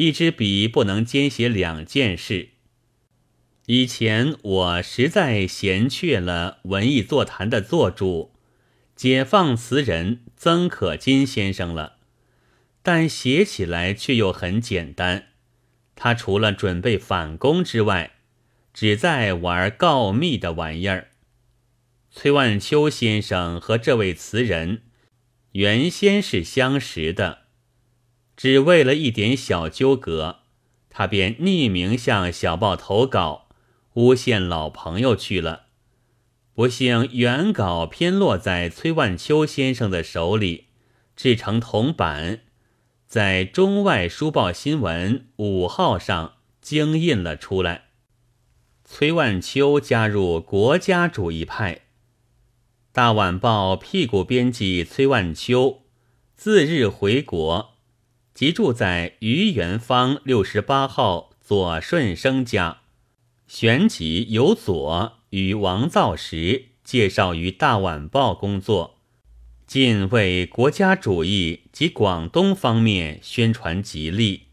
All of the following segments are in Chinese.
一支笔不能兼写两件事。以前我实在嫌却了文艺座谈的座主，解放词人曾可金先生了，但写起来却又很简单。他除了准备反攻之外，只在玩告密的玩意儿。崔万秋先生和这位词人原先是相识的，只为了一点小纠葛，他便匿名向小报投稿，诬陷老朋友去了。不幸原稿偏落在崔万秋先生的手里，制成铜版。在《中外书报新闻》五号上惊印了出来。崔万秋加入国家主义派。大晚报屁股编辑崔万秋，自日回国，即住在余元坊六十八号左顺生家。旋即由左与王造时介绍于大晚报工作。尽为国家主义及广东方面宣传极力，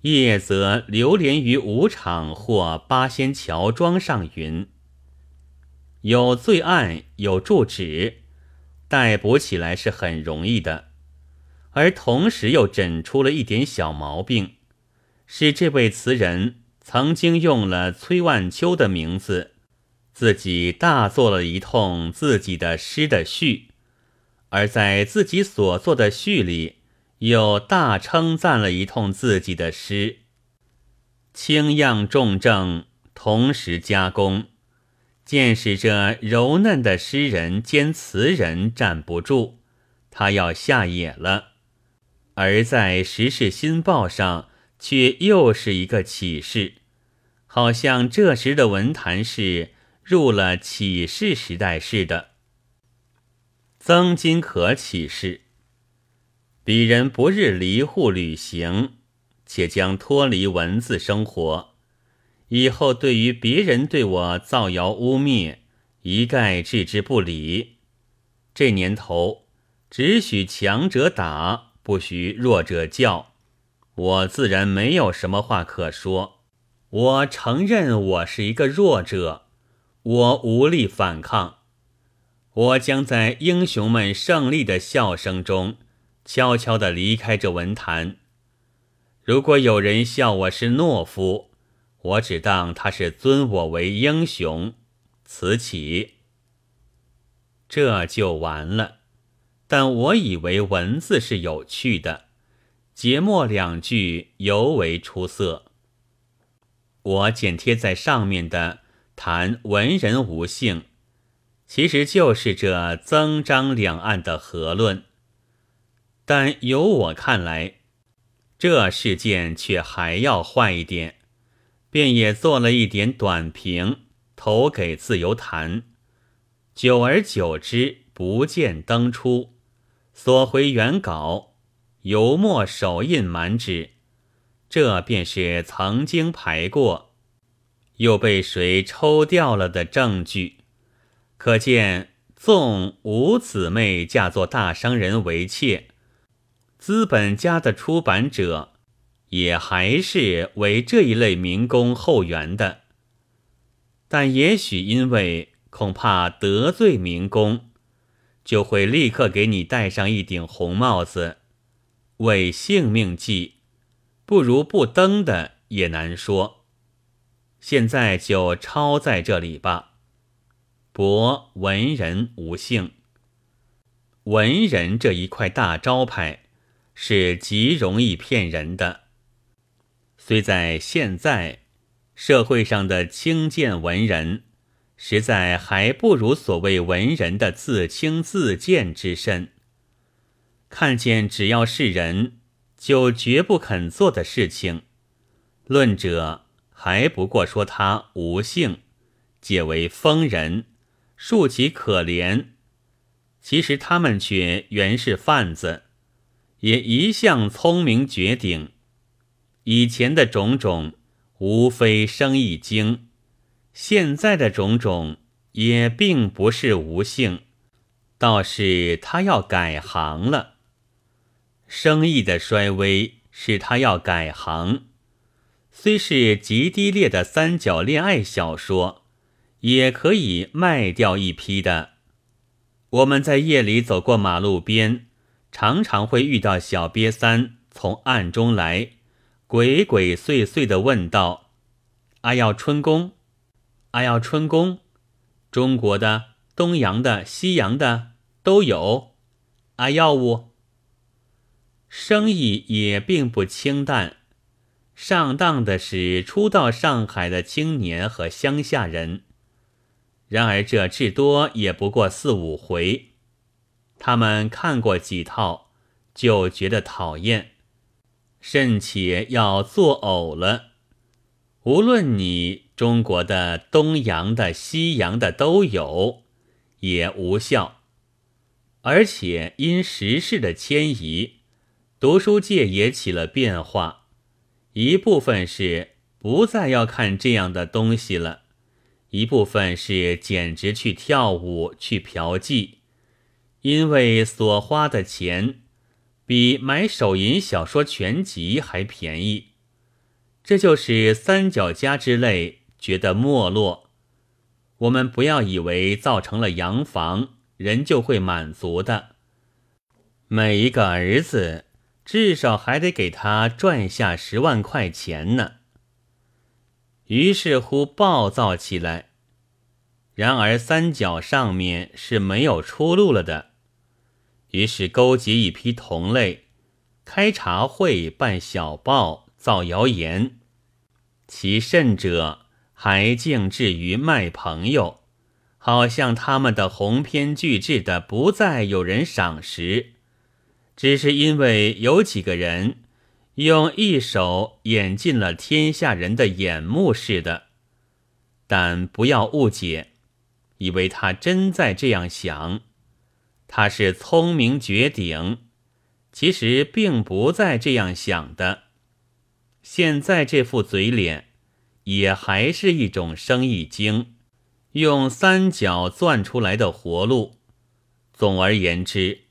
夜则流连于舞场或八仙桥庄上云。有罪案有住址，逮捕起来是很容易的，而同时又诊出了一点小毛病，是这位词人曾经用了崔万秋的名字，自己大做了一通自己的诗的序。而在自己所作的序里，又大称赞了一通自己的诗，轻样重症，同时加工，见使这柔嫩的诗人兼词人站不住，他要下野了。而在《时事新报》上，却又是一个启示，好像这时的文坛是入了启示时代似的。曾金可启示：鄙人不日离沪旅行，且将脱离文字生活。以后对于别人对我造谣污蔑，一概置之不理。这年头，只许强者打，不许弱者叫。我自然没有什么话可说。我承认我是一个弱者，我无力反抗。我将在英雄们胜利的笑声中，悄悄地离开这文坛。如果有人笑我是懦夫，我只当他是尊我为英雄。此起，这就完了。但我以为文字是有趣的，节末两句尤为出色。我剪贴在上面的谈文人无性。其实就是这曾张两岸的和论，但由我看来，这事件却还要坏一点，便也做了一点短评，投给自由谈。久而久之，不见登出，索回原稿，油墨手印满纸，这便是曾经排过，又被谁抽掉了的证据。可见，纵五姊妹嫁作大商人为妾，资本家的出版者也还是为这一类民工后援的。但也许因为恐怕得罪民工，就会立刻给你戴上一顶红帽子，为性命计，不如不登的也难说。现在就抄在这里吧。博文人无姓，文人这一块大招牌是极容易骗人的。虽在现在社会上的轻贱文人，实在还不如所谓文人的自轻自贱之身。看见只要是人，就绝不肯做的事情，论者还不过说他无性，解为疯人。恕其可怜，其实他们却原是贩子，也一向聪明绝顶。以前的种种无非生意经，现在的种种也并不是无性，倒是他要改行了。生意的衰微使他要改行。虽是极低劣的三角恋爱小说，也可以卖掉一批的。我们在夜里走过马路边，常常会遇到小瘪三从暗中来，鬼鬼祟祟地问道：“阿要春宫，阿要春宫，中国的、东洋的、西洋的都有，阿要物。”生意也并不清淡，上当的是初到上海的青年和乡下人。然而这至多也不过四五回，他们看过几套，就觉得讨厌，甚且要作呕了。无论你中国的、东洋的、西洋的都有，也无效。而且因时事的迁移，读书界也起了变化，一部分是不再要看这样的东西了。一部分是简直去跳舞、去嫖妓，因为所花的钱比买手淫小说全集还便宜。这就是三角家之类觉得没落。我们不要以为造成了洋房，人就会满足的。每一个儿子至少还得给他赚下十万块钱呢。于是乎暴躁起来，然而三角上面是没有出路了的。于是勾结一批同类，开茶会、办小报、造谣言，其甚者还静至于卖朋友，好像他们的鸿篇巨制的不再有人赏识，只是因为有几个人。用一手掩进了天下人的眼目似的，但不要误解，以为他真在这样想。他是聪明绝顶，其实并不在这样想的。现在这副嘴脸，也还是一种生意经，用三角钻出来的活路。总而言之，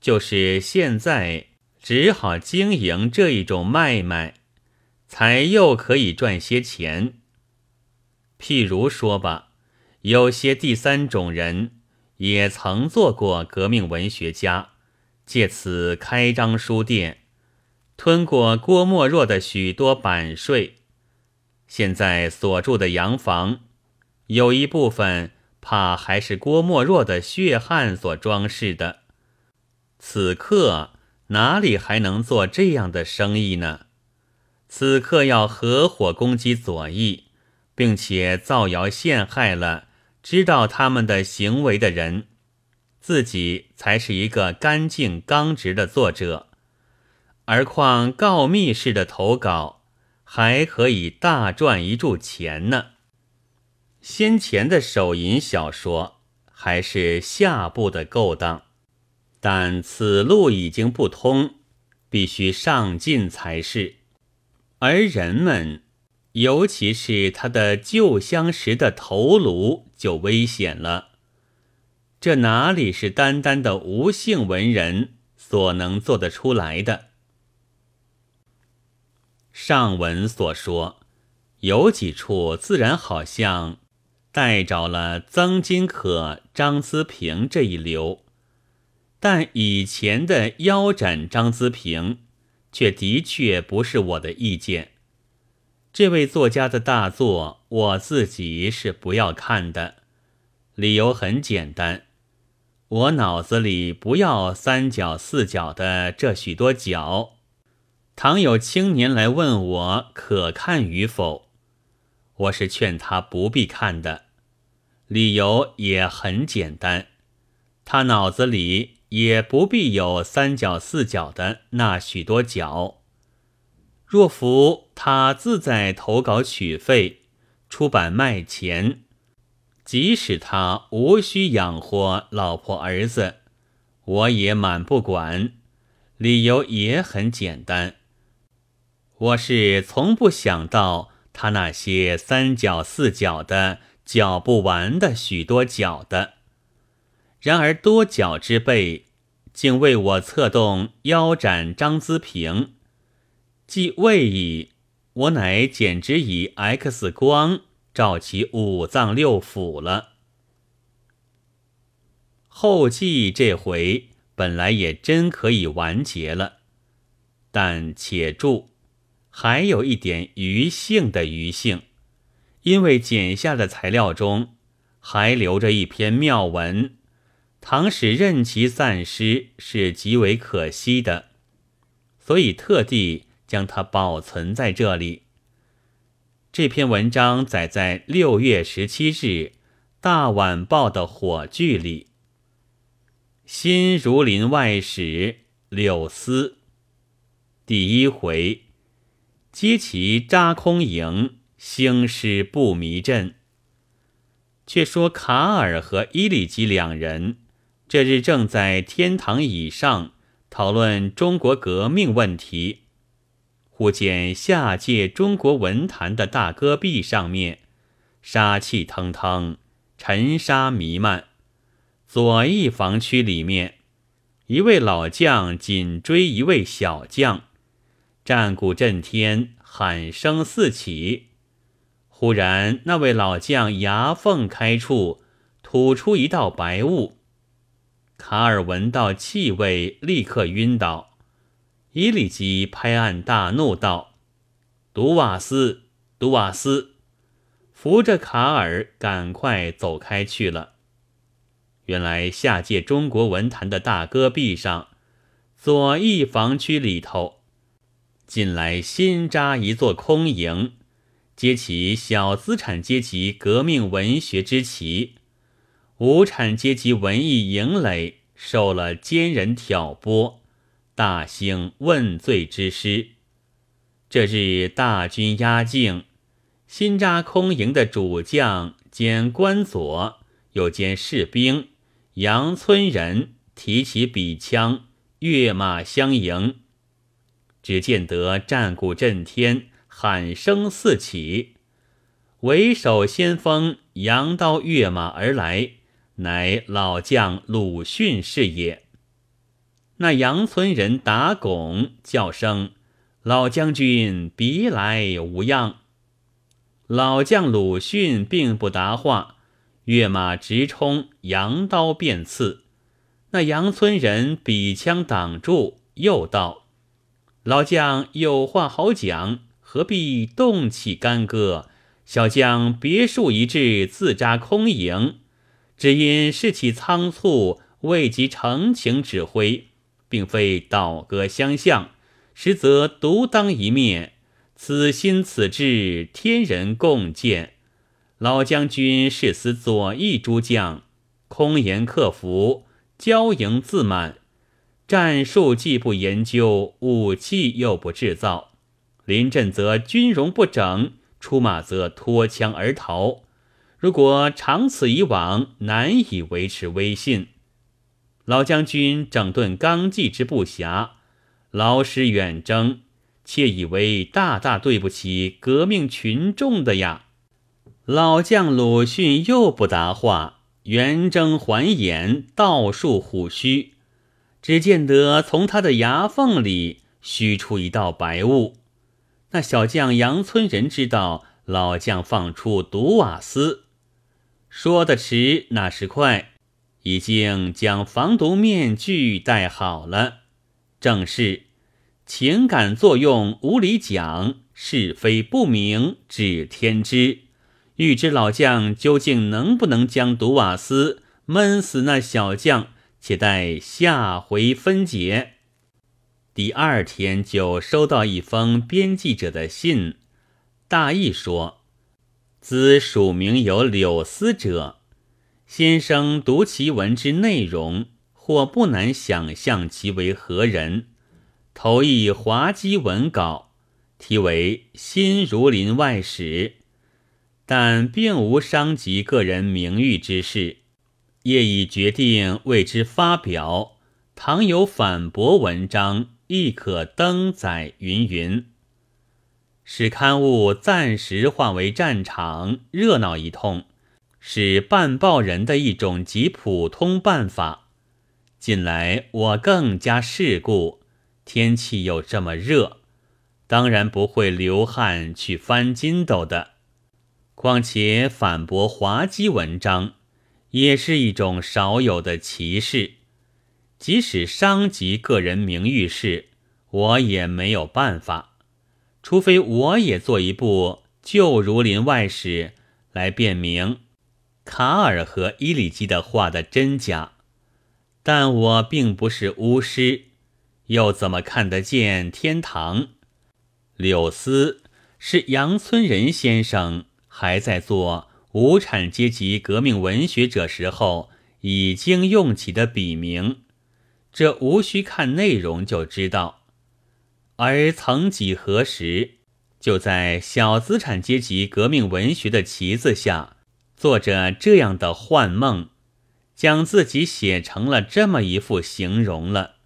就是现在。只好经营这一种卖卖，才又可以赚些钱。譬如说吧，有些第三种人也曾做过革命文学家，借此开张书店，吞过郭沫若的许多版税。现在所住的洋房，有一部分怕还是郭沫若的血汗所装饰的。此刻。哪里还能做这样的生意呢？此刻要合伙攻击左翼，并且造谣陷害了知道他们的行为的人，自己才是一个干净刚直的作者。而况告密式的投稿，还可以大赚一注钱呢。先前的手淫小说还是下部的勾当。但此路已经不通，必须上进才是。而人们，尤其是他的旧相识的头颅，就危险了。这哪里是单单的无姓文人所能做得出来的？上文所说，有几处自然好像带着了曾金可、张思平这一流。但以前的腰斩张资平，却的确不是我的意见。这位作家的大作，我自己是不要看的。理由很简单，我脑子里不要三角四角的这许多角。倘有青年来问我可看与否，我是劝他不必看的。理由也很简单，他脑子里。也不必有三角四角的那许多角。若服他自在投稿取费、出版卖钱，即使他无需养活老婆儿子，我也满不管。理由也很简单，我是从不想到他那些三角四角的搅不完的许多角的。然而多角之辈，竟为我策动腰斩张资平，既未已，我乃简直以 X 光照其五脏六腑了。后记这回本来也真可以完结了，但且住，还有一点余性的余性，因为剪下的材料中还留着一篇妙文，唐使任其散失是极为可惜的，所以特地将它保存在这里。这篇文章载在六月十七日《大晚报》的火炬里。新儒林外史柳思第一回，揭其扎空营，兴师不迷阵。却说卡尔和伊里吉两人这日正在天堂椅上讨论中国革命问题，忽见下界中国文坛的大戈壁上面杀气腾腾，尘沙弥漫。左翼防区里面，一位老将紧追一位小将，战鼓震天，喊声四起。忽然，那位老将牙缝开处，吐出一道白雾。卡尔闻到气味，立刻晕倒。伊里基拍案大怒道：“杜瓦斯，杜瓦斯！”扶着卡尔，赶快走开去了。原来下界中国文坛的大戈壁上，左翼防区里头，近来新扎一座空营，揭起小资产阶级革命文学之旗，无产阶级文艺营垒受了奸人挑拨，大兴问罪之师。这日大军压境，新扎空营的主将兼官佐，又兼士兵。杨村人提起笔枪，跃马相迎。只见得战鼓震天，喊声四起。为首先锋扬刀跃马而来，乃老将鲁迅是也。那杨村人打拱叫声：“老将军，别来无恙。”老将鲁迅并不答话。跃马直冲，扬刀便刺。那杨村人比枪挡住，又道：“老将有话好讲，何必动起干戈？小将别墅一掷，自扎空营，只因士气仓促，未及成情指挥，并非倒戈相向，实则独当一面。此心此志，天人共鉴。”老将军是司左翼诸将，空言克服，骄营自满，战术既不研究，武器又不制造，临阵则军容不整，出马则脱枪而逃。如果长此以往，难以维持威信。老将军整顿纲纪之不暇，劳师远征，窃以为大大对不起革命群众的呀。老将鲁迅又不答话，圆睁环眼，倒竖虎须。只见得从他的牙缝里虚出一道白雾。那小将杨村人知道老将放出毒瓦斯，说的迟，那时快，已经将防毒面具戴好了。正是情感作用无理讲，是非不明指天知。欲知老将究竟能不能将毒瓦斯闷死那小将，且待下回分解。第二天就收到一封编辑者的信，大意说：“兹署名有柳思者，先生读其文之内容，或不难想象其为何人。投一滑稽文稿，题为《新儒林外史》。”但并无伤及个人名誉之事，业已决定为之发表。倘有反驳文章，亦可登载。云云，使刊物暂时化为战场，热闹一通，是办报人的一种极普通办法。近来我更加世故，天气又这么热，当然不会流汗去翻筋斗的。况且反驳滑稽文章，也是一种少有的歧视。即使伤及个人名誉事，我也没有办法，除非我也做一部《旧儒林外史》来辨明卡尔和伊里基的话的真假。但我并不是巫师，又怎么看得见天堂？柳丝是杨村人先生。还在做无产阶级革命文学者时候已经用起的笔名，这无需看内容就知道。而曾几何时，就在小资产阶级革命文学的旗子下，做着这样的幻梦，将自己写成了这么一副形容了。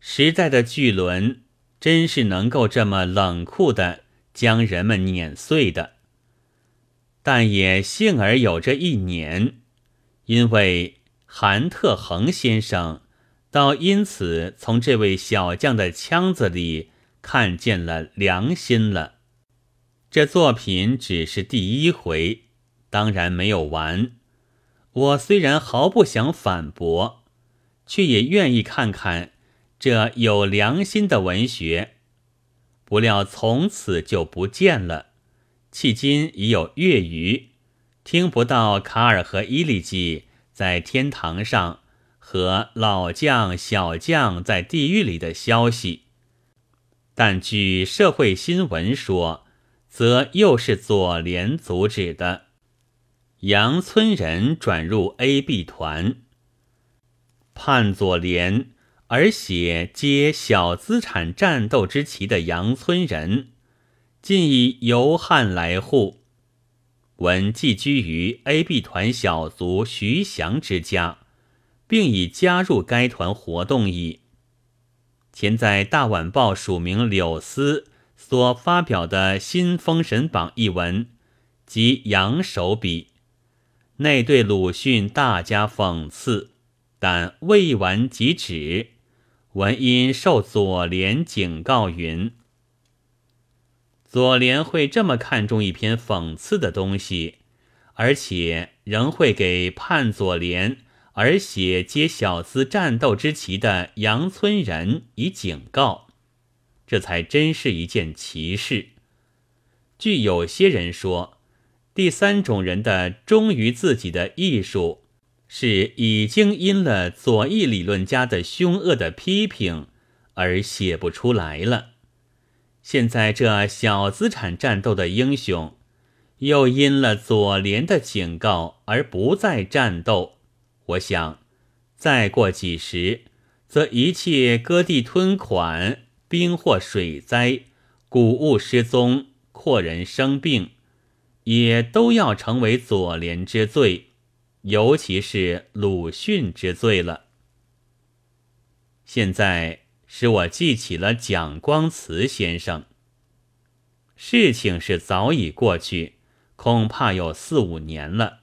时代的巨轮真是能够这么冷酷的将人们碾碎的。但也幸而有这一年，因为韩特恒先生倒因此从这位小将的腔子里看见了良心了。这作品只是第一回，当然没有完。我虽然毫不想反驳，却也愿意看看这有良心的文学。不料从此就不见了。迄今已有月余，听不到卡尔和伊利基在天堂上和老将、小将在地狱里的消息。但据社会新闻说，则又是左联阻止的。杨村人转入 A、B 团，叛左联而写接小资产战斗之旗的杨村人。近以游汉来沪，闻寄居于 A、B 团小卒徐祥之家，并已加入该团活动矣。前在《大晚报》署名柳丝所发表的《新封神榜》一文，即杨手笔，内对鲁迅大加讽刺，但未完即止。文因受左联警告云。左联会这么看重一篇讽刺的东西，而且仍会给叛左联而写接小资战斗之旗的杨村人以警告，这才真是一件奇事。据有些人说，第三种人的忠于自己的艺术，是已经因了左翼理论家的凶恶的批评而写不出来了。现在这小资产战斗的英雄，又因了左联的警告而不再战斗。我想，再过几时，则一切割地吞款、兵祸水灾、谷物失踪、阔人生病，也都要成为左联之罪，尤其是鲁迅之罪了。现在。使我记起了蒋光慈先生。事情是早已过去，恐怕有四五年了。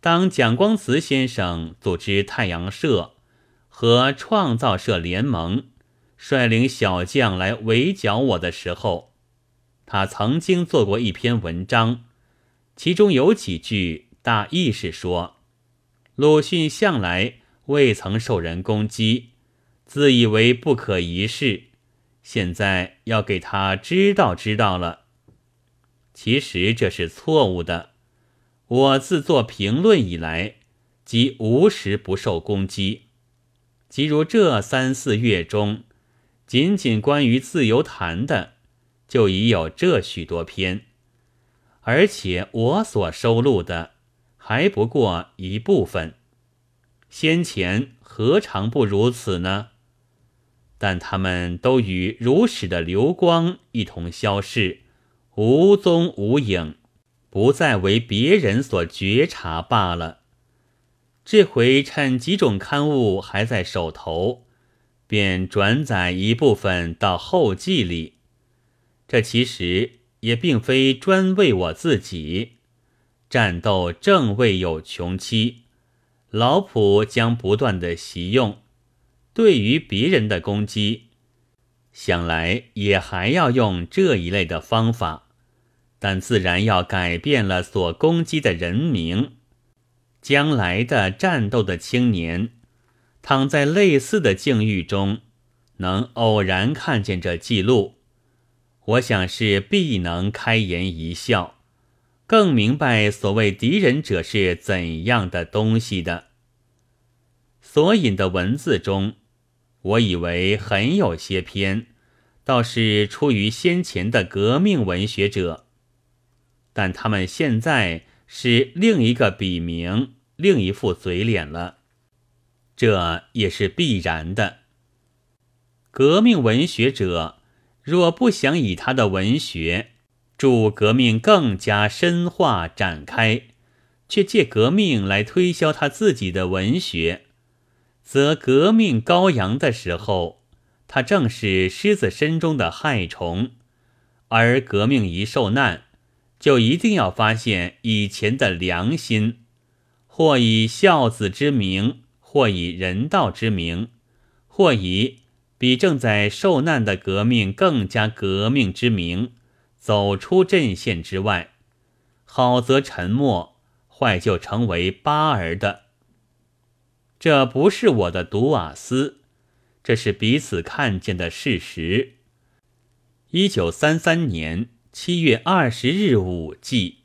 当蒋光慈先生组织太阳社和创造社联盟，率领小将来围剿我的时候，他曾经做过一篇文章，其中有几句大意是说：鲁迅向来未曾受人攻击。自以为不可一世，现在要给他知道知道了。其实这是错误的。我自做评论以来，即无时不受攻击。即如这三四月中，仅仅关于自由谈的，就已有这许多篇，而且我所收录的还不过一部分。先前何尝不如此呢？但他们都与如史的流光一同消逝，无踪无影，不再为别人所觉察罢了。这回趁几种刊物还在手头，便转载一部分到后记里。这其实也并非专为我自己，战斗正未有穷期，老普将不断的习用。对于别人的攻击，想来也还要用这一类的方法，但自然要改变了所攻击的人名。将来的战斗的青年，躺在类似的境遇中，能偶然看见这记录，我想是必能开颜一笑，更明白所谓敌人者是怎样的东西的。所引的文字中，我以为很有些偏，倒是出于先前的革命文学者，但他们现在。是另一个笔名，另一副嘴脸了，这也是必然的。革命文学者若不想以他的文学助革命更加深化展开，却借革命来推销他自己的文学，则革命羔羊的时候，他正是狮子身中的害虫，而革命一受难。就一定要发现以前的良心，或以孝子之名，或以人道之名，或以比正在受难的革命更加革命之名，走出阵线之外。好则沉默，坏就成为巴儿的。这不是我的独瓦斯，这是彼此看见的事实。一九三三年。七月二十日午记。